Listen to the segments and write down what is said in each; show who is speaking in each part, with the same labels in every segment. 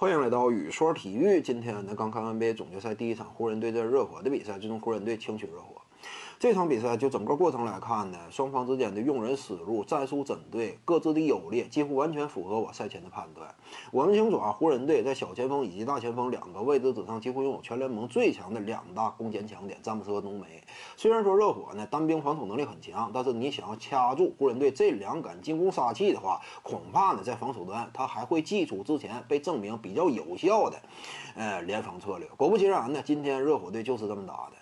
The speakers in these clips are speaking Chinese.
Speaker 1: 欢迎来到雨说体育。今天呢，刚看完 NBA 总决赛第一场湖人对阵热火的比赛，最终湖人队轻取热火。这场比赛就整个过程来看呢，双方之间的用人思路、战术针对、各自的优劣，几乎完全符合我赛前的判断。我们清楚啊，湖人队在小前锋以及大前锋两个位置之上，几乎拥有全联盟最强的两大攻坚强点——詹姆斯和浓眉。虽然说热火呢单兵防守能力很强，但是你想要掐住湖人队这两杆进攻杀器的话，恐怕呢在防守端他还会祭出之前被证明比较有效的，呃联防策略。果不其然呢，今天热火队就是这么打的。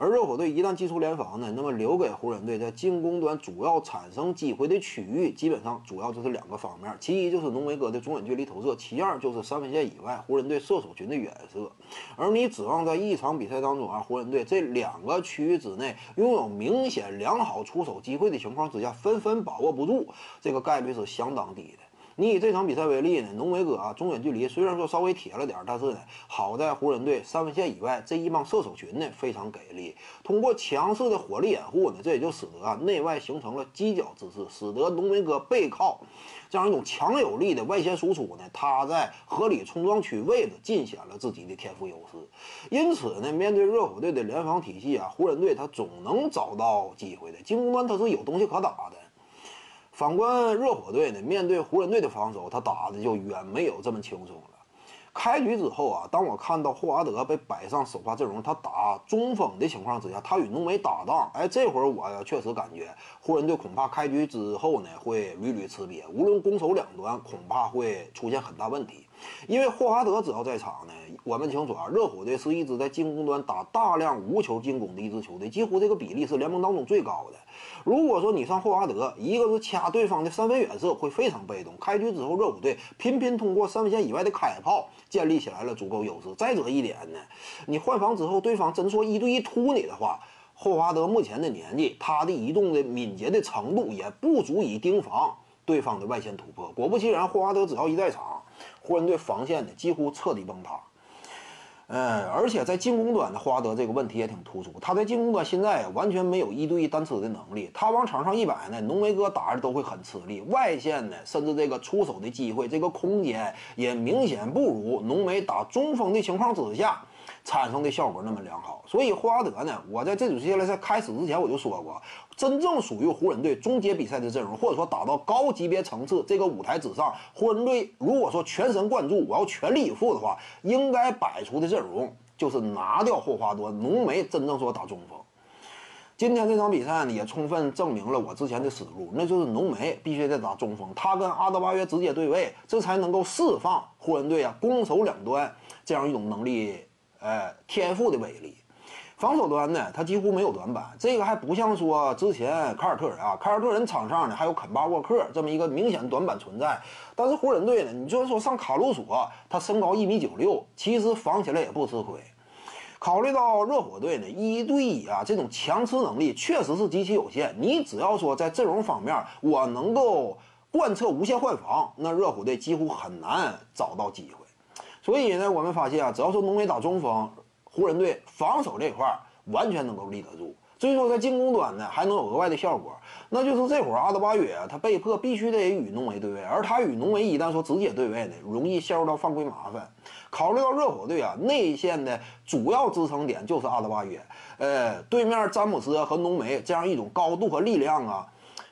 Speaker 1: 而热火队一旦击出联防呢，那么留给湖人队在进攻端主要产生机会的区域，基本上主要就是两个方面，其一就是浓眉哥的中远距离投射，其二就是三分线以外湖人队射手群的远射。而你指望在一场比赛当中啊，湖人队这两个区域之内拥有明显良好出手机会的情况之下，纷纷把握不住，这个概率是相当低的。你以这场比赛为例呢，浓眉哥啊，中远距离虽然说稍微铁了点，但是呢，好在湖人队三分线以外这一帮射手群呢非常给力，通过强势的火力掩护呢，这也就使得啊内外形成了犄角之势，使得浓眉哥背靠这样一种强有力的外线输出呢，他在合理冲撞区位置尽显了自己的天赋优势。因此呢，面对热火队的联防体系啊，湖人队他总能找到机会的，进攻端他是有东西可打的。反观热火队呢，面对湖人队的防守，他打的就远没有这么轻松了。开局之后啊，当我看到霍华德被摆上首发阵容，他打中锋的情况之下，他与浓眉搭档，哎，这会儿我确实感觉湖人队恐怕开局之后呢会屡屡吃瘪，无论攻守两端恐怕会出现很大问题。因为霍华德只要在场呢，我们清楚啊，热火队是一支在进攻端打大量无球进攻的一支球队，几乎这个比例是联盟当中最高的。如果说你上霍华德，一个是掐对方的三分远射，会非常被动。开局之后，热火队频频通过三分线以外的开炮建立起来了足够优势。再者一点呢，你换防之后，对方真说一对一突你的话，霍华德目前的年纪，他的移动的敏捷的程度也不足以盯防对方的外线突破。果不其然，霍华德只要一在场，湖人队防线呢几乎彻底崩塌。嗯，而且在进攻端的霍华德这个问题也挺突出，他在进攻端现在完全没有一对一单吃的能力，他往场上一摆呢，浓眉哥打着都会很吃力，外线呢，甚至这个出手的机会，这个空间也明显不如浓眉打中锋的情况之下。产生的效果那么良好，所以霍华德呢，我在这组系列赛开始之前我就说过，真正属于湖人队终结比赛的阵容，或者说打到高级别层次这个舞台之上，湖人队如果说全神贯注，我要全力以赴的话，应该摆出的阵容就是拿掉霍华德，浓眉真正说打中锋。今天这场比赛呢，也充分证明了我之前的思路，那就是浓眉必须得打中锋，他跟阿德巴约直接对位，这才能够释放湖人队啊攻守两端这样一种能力。呃，天赋的威力，防守端呢，他几乎没有短板。这个还不像说之前凯尔特人啊，凯尔特人场上呢还有肯巴沃克这么一个明显短板存在。但是湖人队呢，你就说上卡鲁索，他身高一米九六，其实防起来也不吃亏。考虑到热火队呢一对一啊这种强吃能力确实是极其有限，你只要说在阵容方面我能够贯彻无限换防，那热火队几乎很难找到机会。所以呢，我们发现啊，只要说浓眉打中锋，湖人队防守这块儿完全能够立得住。所以说在进攻端呢，还能有额外的效果，那就是这会儿阿德巴约啊，他被迫必须得与浓眉对位，而他与浓眉一旦说直接对位呢，容易陷入到犯规麻烦。考虑到热火队啊内线的主要支撑点就是阿德巴约，呃，对面詹姆斯和浓眉这样一种高度和力量啊，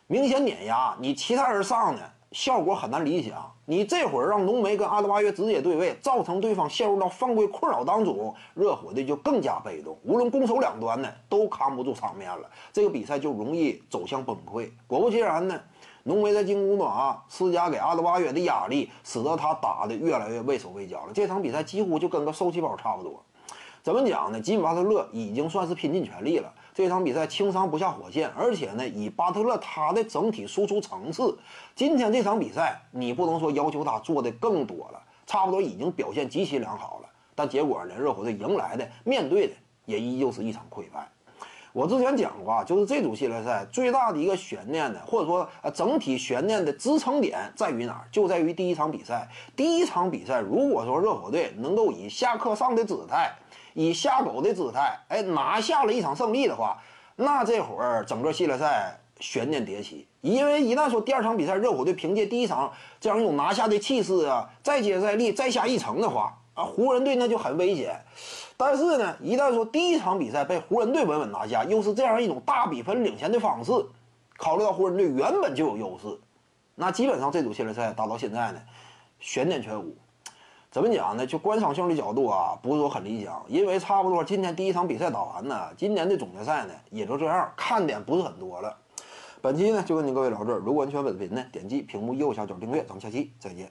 Speaker 1: 明显碾压你其他人上呢。效果很难理想。你这会儿让浓眉跟阿德巴约直接对位，造成对方陷入到犯规困扰当中，热火队就更加被动，无论攻守两端呢都扛不住场面了，这个比赛就容易走向崩溃。果不其然呢，浓眉在进攻端啊施加给阿德巴约的压力，使得他打的越来越畏手畏脚了。这场比赛几乎就跟个受气包差不多。怎么讲呢？吉米巴特勒已经算是拼尽全力了。这场比赛轻伤不下火线，而且呢，以巴特勒他的整体输出层次，今天这场比赛你不能说要求他做的更多了，差不多已经表现极其良好了。但结果呢，热火队迎来的面对的也依旧是一场溃败。我之前讲过啊，就是这组系列赛最大的一个悬念呢，或者说呃整体悬念的支撑点在于哪儿？就在于第一场比赛。第一场比赛，如果说热火队能够以下课上的姿态。以下狗的姿态，哎，拿下了一场胜利的话，那这会儿整个系列赛悬念迭起。因为一旦说第二场比赛热火队凭借第一场这样一种拿下的气势啊，再接再厉，再下一城的话啊，湖人队那就很危险。但是呢，一旦说第一场比赛被湖人队稳稳拿下，又是这样一种大比分领先的方式，考虑到湖人队原本就有优势，那基本上这组系列赛打到现在呢，悬念全无。怎么讲呢？就观赏性的角度啊，不是说很理想，因为差不多今天第一场比赛打完呢，今年的总决赛呢也就这样，看点不是很多了。本期呢就跟您各位聊这儿，如果你喜欢本视频呢，点击屏幕右下角订阅，咱们下期再见。